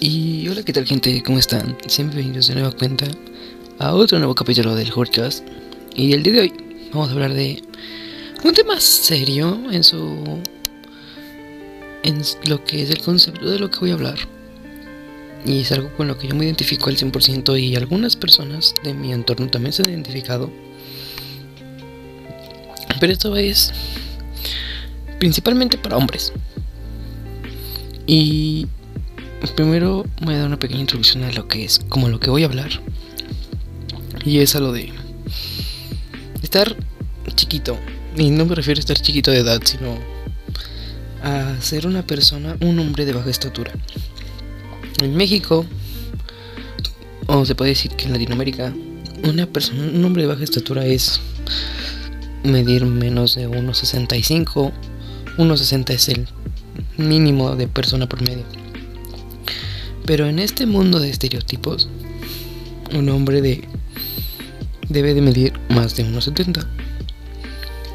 Y hola, ¿qué tal gente? ¿Cómo están? Siempre bienvenidos de nueva cuenta a otro nuevo capítulo del Hordcast. Y el día de hoy vamos a hablar de un tema serio en su... en lo que es el concepto de lo que voy a hablar. Y es algo con lo que yo me identifico al 100% y algunas personas de mi entorno también se han identificado. Pero esto es principalmente para hombres. Y primero voy a dar una pequeña introducción a lo que es, como lo que voy a hablar. Y es a lo de estar chiquito. Y no me refiero a estar chiquito de edad, sino a ser una persona, un hombre de baja estatura. En México, o se puede decir que en Latinoamérica, una persona, un hombre de baja estatura es medir menos de 1,65. 1,60 es el mínimo de persona promedio. Pero en este mundo de estereotipos, un hombre de debe de medir más de 1,70.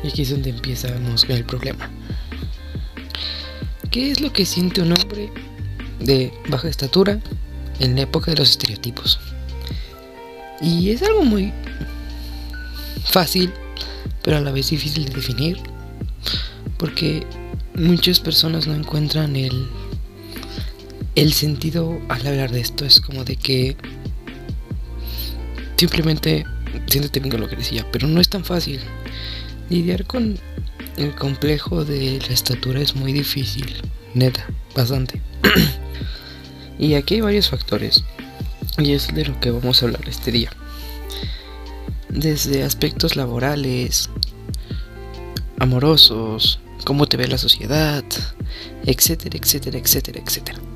Y aquí es donde empieza el problema. ¿Qué es lo que siente un hombre de baja estatura en la época de los estereotipos? Y es algo muy fácil, pero a la vez difícil de definir, porque muchas personas no encuentran el el sentido al hablar de esto es como de que simplemente siéntete bien con lo que decía, pero no es tan fácil. Lidiar con el complejo de la estatura es muy difícil, neta, bastante. y aquí hay varios factores, y es de lo que vamos a hablar este día. Desde aspectos laborales, amorosos, cómo te ve la sociedad, etcétera, etcétera, etcétera, etcétera.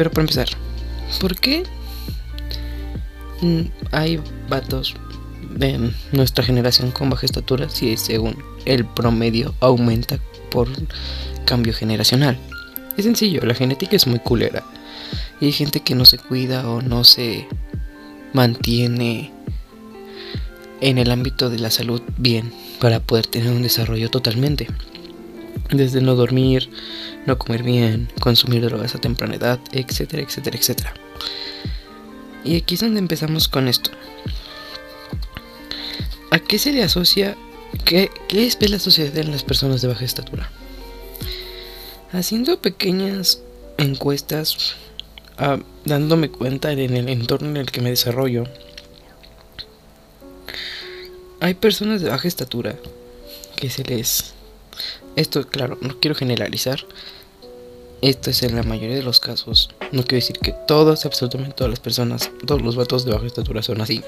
Pero para empezar, ¿por qué hay vatos de nuestra generación con baja estatura si según el promedio aumenta por cambio generacional? Es sencillo, la genética es muy culera. Y hay gente que no se cuida o no se mantiene en el ámbito de la salud bien para poder tener un desarrollo totalmente. Desde no dormir, no comer bien, consumir drogas a temprana edad, etcétera, etcétera, etcétera. Y aquí es donde empezamos con esto. ¿A qué se le asocia? ¿Qué, qué es la sociedad en las personas de baja estatura? Haciendo pequeñas encuestas, ah, dándome cuenta en el entorno en el que me desarrollo, hay personas de baja estatura que se les esto, claro, no quiero generalizar. Esto es en la mayoría de los casos. No quiero decir que todas, absolutamente todas las personas, todos los vatos de baja estatura son así.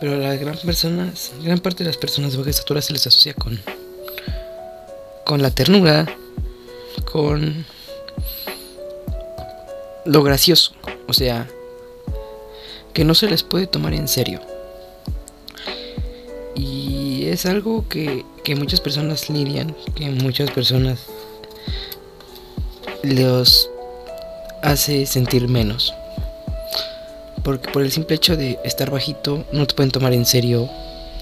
Pero la gran personas, gran parte de las personas de baja estatura se les asocia con con la ternura, con lo gracioso, o sea, que no se les puede tomar en serio es algo que, muchas personas lidian, que muchas personas los hace sentir menos. Porque por el simple hecho de estar bajito, no te pueden tomar en serio,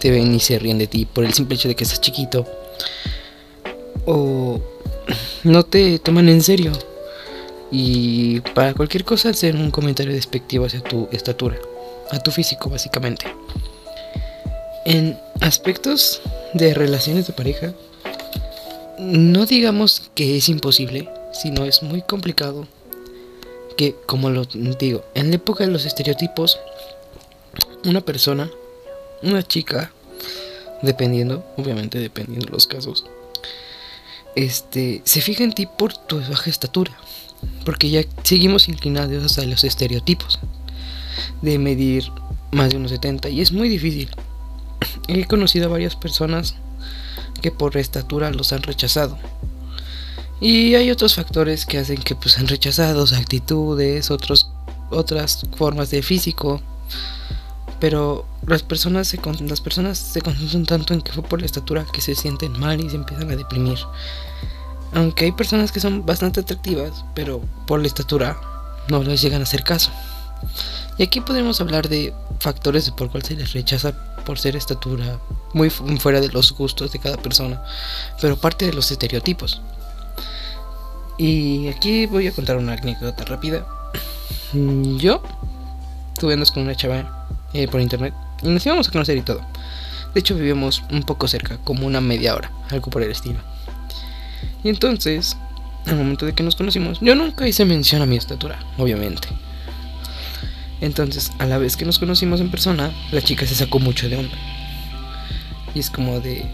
te ven y se ríen de ti. Por el simple hecho de que estás chiquito. O no te toman en serio. Y para cualquier cosa hacer un comentario despectivo hacia tu estatura, a tu físico básicamente. En aspectos de relaciones de pareja, no digamos que es imposible, sino es muy complicado. Que, como lo digo, en la época de los estereotipos, una persona, una chica, dependiendo, obviamente dependiendo de los casos, este, se fija en ti por tu baja estatura, porque ya seguimos inclinados a los estereotipos de medir más de unos 70 y es muy difícil He conocido a varias personas que por estatura los han rechazado. Y hay otros factores que hacen que pues han rechazado, actitudes, otros, otras formas de físico. Pero las personas, se, las personas se concentran tanto en que fue por la estatura que se sienten mal y se empiezan a deprimir. Aunque hay personas que son bastante atractivas, pero por la estatura no les llegan a hacer caso. Y aquí podemos hablar de factores por cual se les rechaza por ser estatura, muy fuera de los gustos de cada persona, pero parte de los estereotipos. Y aquí voy a contar una anécdota rápida. Mm, yo estuve con una chava eh, por internet y nos íbamos a conocer y todo. De hecho, vivíamos un poco cerca, como una media hora, algo por el estilo. Y entonces, al momento de que nos conocimos, yo nunca hice mención a mi estatura, obviamente. Entonces, a la vez que nos conocimos en persona, la chica se sacó mucho de onda. Y es como de,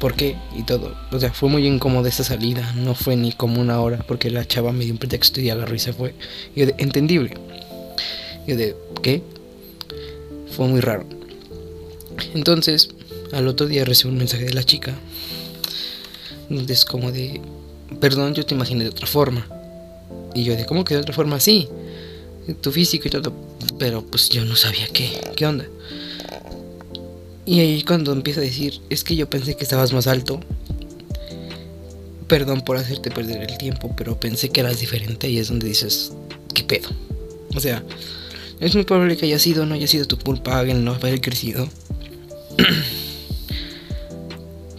¿por qué? Y todo. O sea, fue muy incómoda esa salida. No fue ni como una hora, porque la chava me dio un pretexto y agarró y se fue. Y yo de, entendible. Y yo de, ¿qué? Fue muy raro. Entonces, al otro día recibí un mensaje de la chica. Es como de, perdón, yo te imaginé de otra forma. Y yo de, ¿cómo que de otra forma? Sí, tu físico y todo. Pero pues yo no sabía qué, qué onda. Y ahí cuando empieza a decir, es que yo pensé que estabas más alto. Perdón por hacerte perder el tiempo, pero pensé que eras diferente y es donde dices, ¿qué pedo? O sea, es muy probable que haya sido, no haya sido tu culpa el no haber crecido.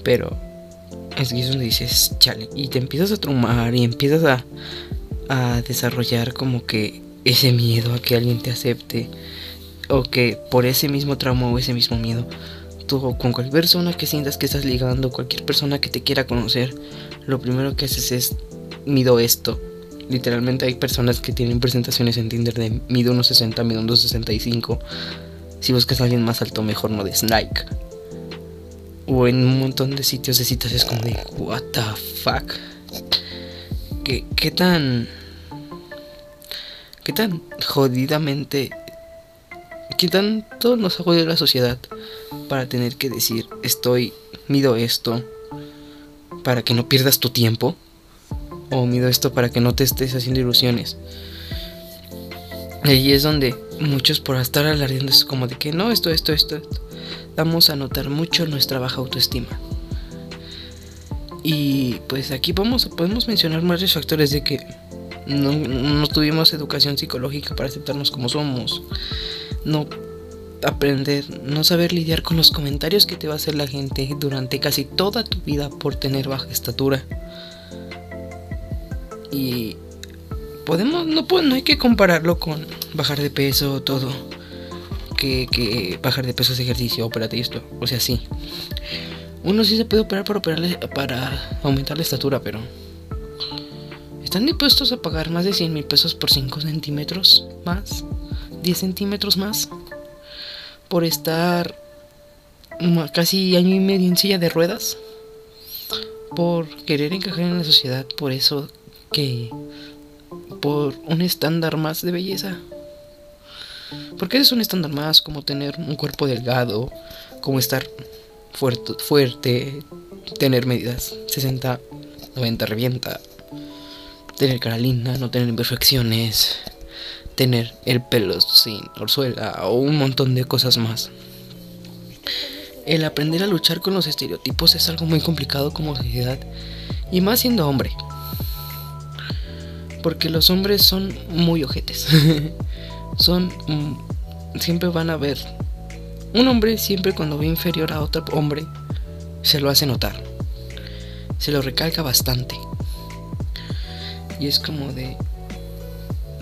pero es que es donde dices, chale, y te empiezas a trumar y empiezas a, a desarrollar como que ese miedo a que alguien te acepte o que por ese mismo trauma o ese mismo miedo tú con cualquier persona que sientas que estás ligando, cualquier persona que te quiera conocer, lo primero que haces es mido esto. Literalmente hay personas que tienen presentaciones en Tinder de mido 1.60, mido 1.65. Si buscas a alguien más alto, mejor no de Snake. O en un montón de sitios de citas es como de, what the fuck. ¿Qué, qué tan qué tan jodidamente, qué tanto nos ha jodido la sociedad para tener que decir, estoy, mido esto para que no pierdas tu tiempo, o mido esto para que no te estés haciendo ilusiones. Ahí es donde muchos por estar alardeando es como de que no, esto, esto, esto, esto, vamos a notar mucho nuestra baja autoestima. Y pues aquí vamos, podemos mencionar varios factores de que no, tuvimos educación psicológica para aceptarnos como somos. No aprender, no saber lidiar con los comentarios que te va a hacer la gente durante casi toda tu vida por tener baja estatura. Y podemos, no, no hay que compararlo con bajar de peso, todo. Que, que bajar de peso es ejercicio, operate esto. O sea, sí. Uno sí se puede operar para, operarle, para aumentar la estatura, pero ¿Están dispuestos a pagar más de 100 mil pesos por 5 centímetros más? ¿10 centímetros más? Por estar casi año y medio en silla de ruedas? Por querer encajar en la sociedad, por eso que... Por un estándar más de belleza. Porque es un estándar más, como tener un cuerpo delgado, como estar fuerte, fuerte tener medidas 60, 90, revienta, tener cara linda, no tener imperfecciones, tener el pelo sin orzuela o un montón de cosas más. El aprender a luchar con los estereotipos es algo muy complicado como sociedad y más siendo hombre. Porque los hombres son muy ojetes. son mm, siempre van a ver un hombre siempre cuando ve inferior a otro hombre se lo hace notar. Se lo recalca bastante. Y es como de...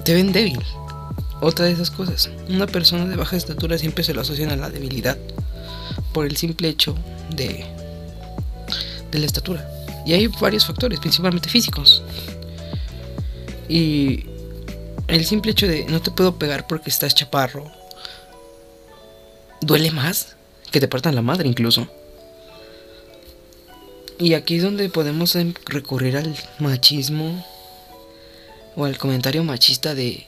Te ven débil. Otra de esas cosas. Una persona de baja estatura siempre se lo asocian a la debilidad. Por el simple hecho de... De la estatura. Y hay varios factores, principalmente físicos. Y el simple hecho de no te puedo pegar porque estás chaparro duele más que te partan la madre incluso. Y aquí es donde podemos em, recurrir al machismo o el comentario machista de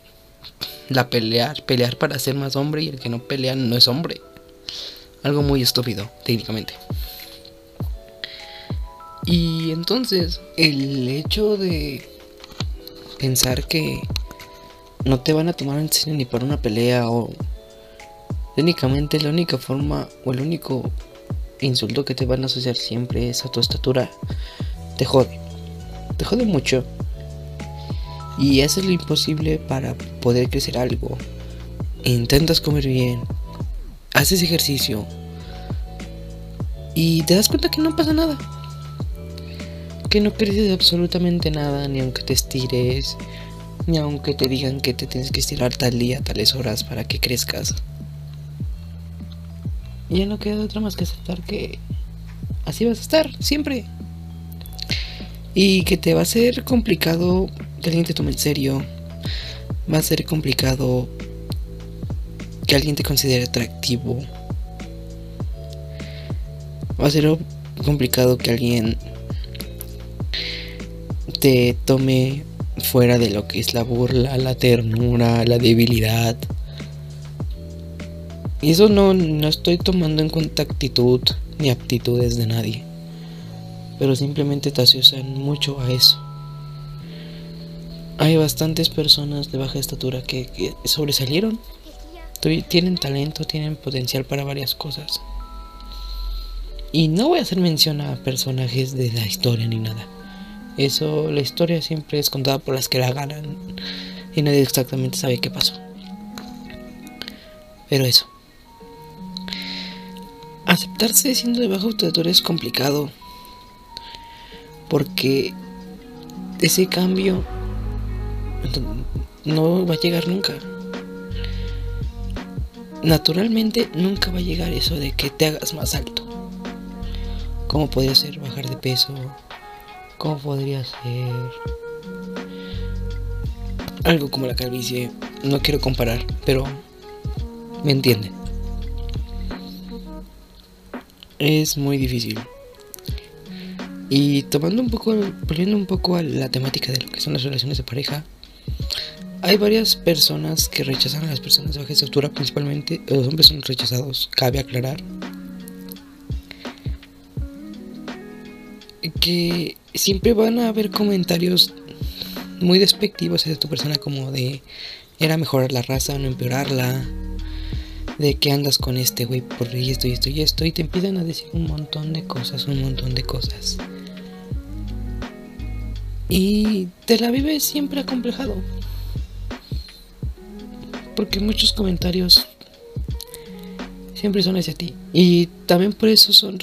la pelear, pelear para ser más hombre y el que no pelea no es hombre. Algo muy estúpido, técnicamente. Y entonces, el hecho de pensar que no te van a tomar en serio ni para una pelea o técnicamente la única forma o el único insulto que te van a asociar siempre es a tu estatura, te jode. Te jode mucho y haces lo imposible para poder crecer algo. Intentas comer bien, haces ejercicio y te das cuenta que no pasa nada. que no creces absolutamente nada, ni aunque te estires, ni aunque te digan que te tienes que estirar tal día, tales horas para que crezcas. Ya no queda otra más que aceptar que así vas a estar siempre. Y que te va a ser complicado que alguien te tome en serio. Va a ser complicado que alguien te considere atractivo. Va a ser complicado que alguien te tome fuera de lo que es la burla, la ternura, la debilidad. Y eso no, no estoy tomando en cuenta actitud ni aptitudes de nadie. Pero simplemente te asocian mucho a eso. Hay bastantes personas de baja estatura que, sobresalieron. Tienen talento, tienen potencial para varias cosas. Y no voy a hacer mención a personajes de la historia ni nada. Eso, la historia siempre es contada por las que la ganan. Y nadie exactamente sabe qué pasó. Pero eso. Aceptarse siendo de baja estatura es complicado. Porque ese cambio no va a llegar nunca. Naturalmente nunca va a llegar eso de que te hagas más alto. ¿Cómo podría ser bajar de peso? ¿Cómo podría ser algo como la calvicie? No quiero comparar, pero me entienden. Es muy difícil. Y tomando un poco, volviendo un poco a la temática de lo que son las relaciones de pareja, hay varias personas que rechazan a las personas de baja estatura, principalmente los hombres son rechazados, cabe aclarar. que siempre van a haber comentarios muy despectivos de tu persona como de era mejorar la raza, no empeorarla, de que andas con este güey por esto y esto y esto y te empiezan a decir un montón de cosas, un montón de cosas. Y te la vives siempre acomplejado. Porque muchos comentarios siempre son hacia ti. Y también por eso son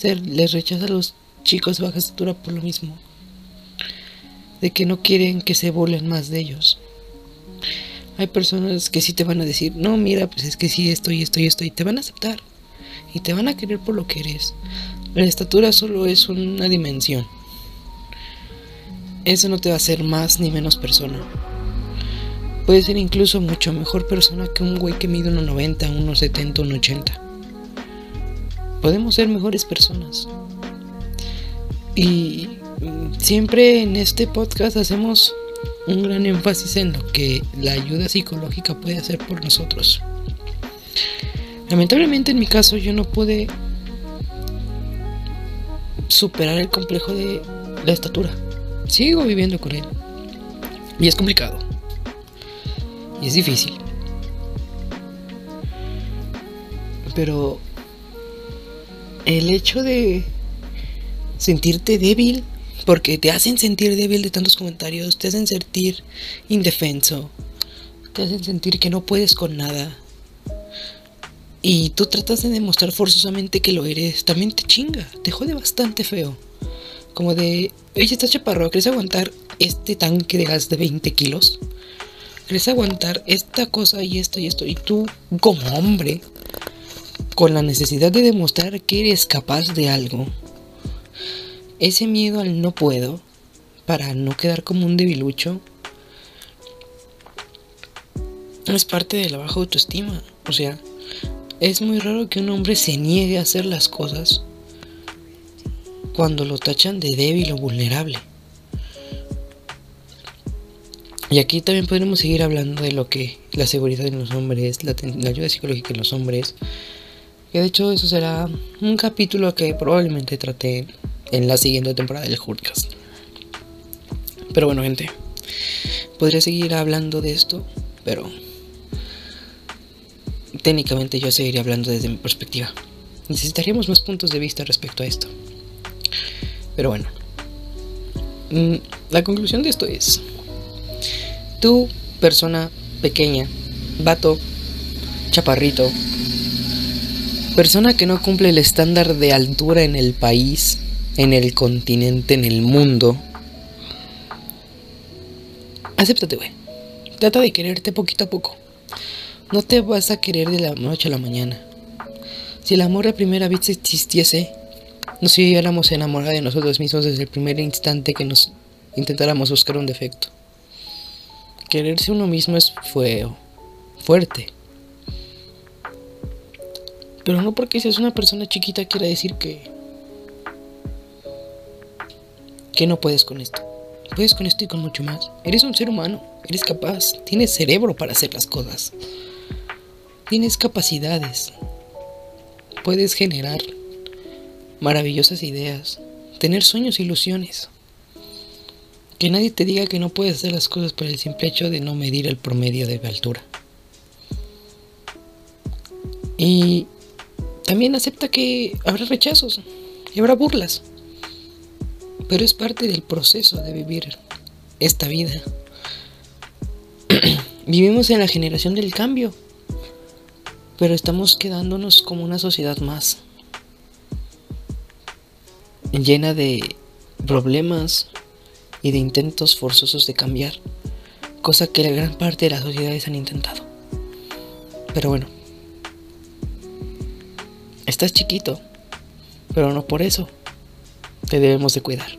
les rechaza a los chicos de baja estatura por lo mismo. De que no quieren que se burlen más de ellos. Hay personas que sí te van a decir, no, mira, pues es que sí, esto y esto y esto, y te van a aceptar. Y te van a querer por lo que eres. La estatura solo es una dimensión. Eso no te va a hacer más ni menos persona. Puedes ser incluso mucho mejor persona que un güey que mide 1,90, 1,70, 1,80. Podemos ser mejores personas. Y siempre en este podcast hacemos un gran énfasis en lo que la ayuda psicológica puede hacer por nosotros. Lamentablemente en mi caso yo no pude superar el complejo de la estatura. Sigo viviendo con él. Y es complicado. Y es difícil. Pero el hecho de sentirte débil, porque te hacen sentir débil de tantos comentarios, te hacen sentir indefenso, te hacen sentir que no puedes con nada. Y tú tratas de demostrar forzosamente que lo eres, también te chinga, te jode bastante feo. Como de, oye, estás chaparro, ¿quieres aguantar este tanque de gas de 20 kilos? ¿Quieres aguantar esta cosa y esto y esto? Y tú, como hombre, con la necesidad de demostrar que eres capaz de algo, ese miedo al no puedo, para no quedar como un debilucho, es parte de la baja autoestima. O sea, es muy raro que un hombre se niegue a hacer las cosas cuando lo tachan de débil o vulnerable. Y aquí también podremos seguir hablando de lo que la seguridad en los hombres, la, ayuda psicológica en los hombres. Que de hecho eso será un capítulo que probablemente trate en la siguiente temporada del Hurtcast. Pero bueno, gente, podría seguir hablando de esto, pero técnicamente yo seguiría hablando desde mi perspectiva. Necesitaríamos más puntos de vista respecto a esto. Pero bueno, mm, la conclusión de esto es, tú, persona pequeña, vato, chaparrito, persona que no cumple el estándar de altura en el país, en el continente, en el mundo. Acéptate, güey. Trata de quererte poquito a poco. No te vas a querer de la noche a la mañana. Si el amor a primera vista existiese, nos viéramos enamorados de nosotros mismos desde el primer instante que nos intentáramos buscar un defecto. Quererse uno mismo es feo, fuerte. Pero no porque seas una persona chiquita quiera decir que que no puedes con esto. Puedes con esto y con mucho más. Eres un ser humano, eres capaz, tienes cerebro para hacer las cosas. Tienes capacidades. Puedes generar maravillosas ideas, tener sueños e ilusiones. Que nadie te diga que no puedes hacer las cosas por el simple hecho de no medir el promedio de altura. Y también acepta que habrá rechazos y habrá burlas. Pero es parte del proceso de vivir esta vida. Vivimos en la generación del cambio, pero estamos quedándonos como una sociedad más llena de problemas y de intentos forzosos de cambiar, cosa que la gran parte de las sociedades han intentado. Pero bueno, estás chiquito, pero no por eso te debemos de cuidar.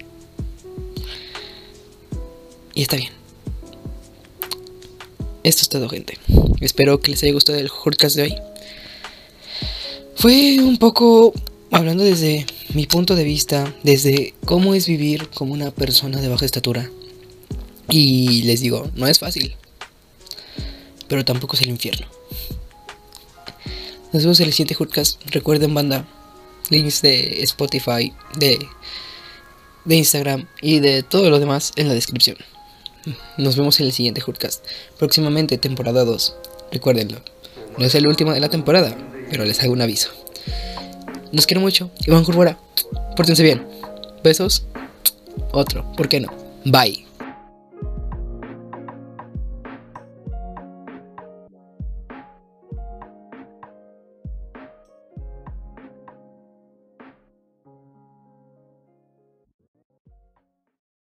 Y está bien. Esto es todo, gente. Espero que les haya gustado el podcast de hoy. Fue un poco hablando desde mi punto de vista, desde cómo es vivir como una persona de baja estatura. Y les digo, no es fácil. Pero tampoco es el infierno. Nos vemos en el siguiente podcast. Recuerden, banda, links de Spotify, de, de Instagram y de todo lo demás en la descripción. Nos vemos en el siguiente podcast. Próximamente, temporada 2. Recuérdenlo. No es el último de la temporada, pero les hago un aviso. Los quiero mucho. Iván Curbora. Pórtense bien. Besos. Otro. ¿Por qué no? Bye.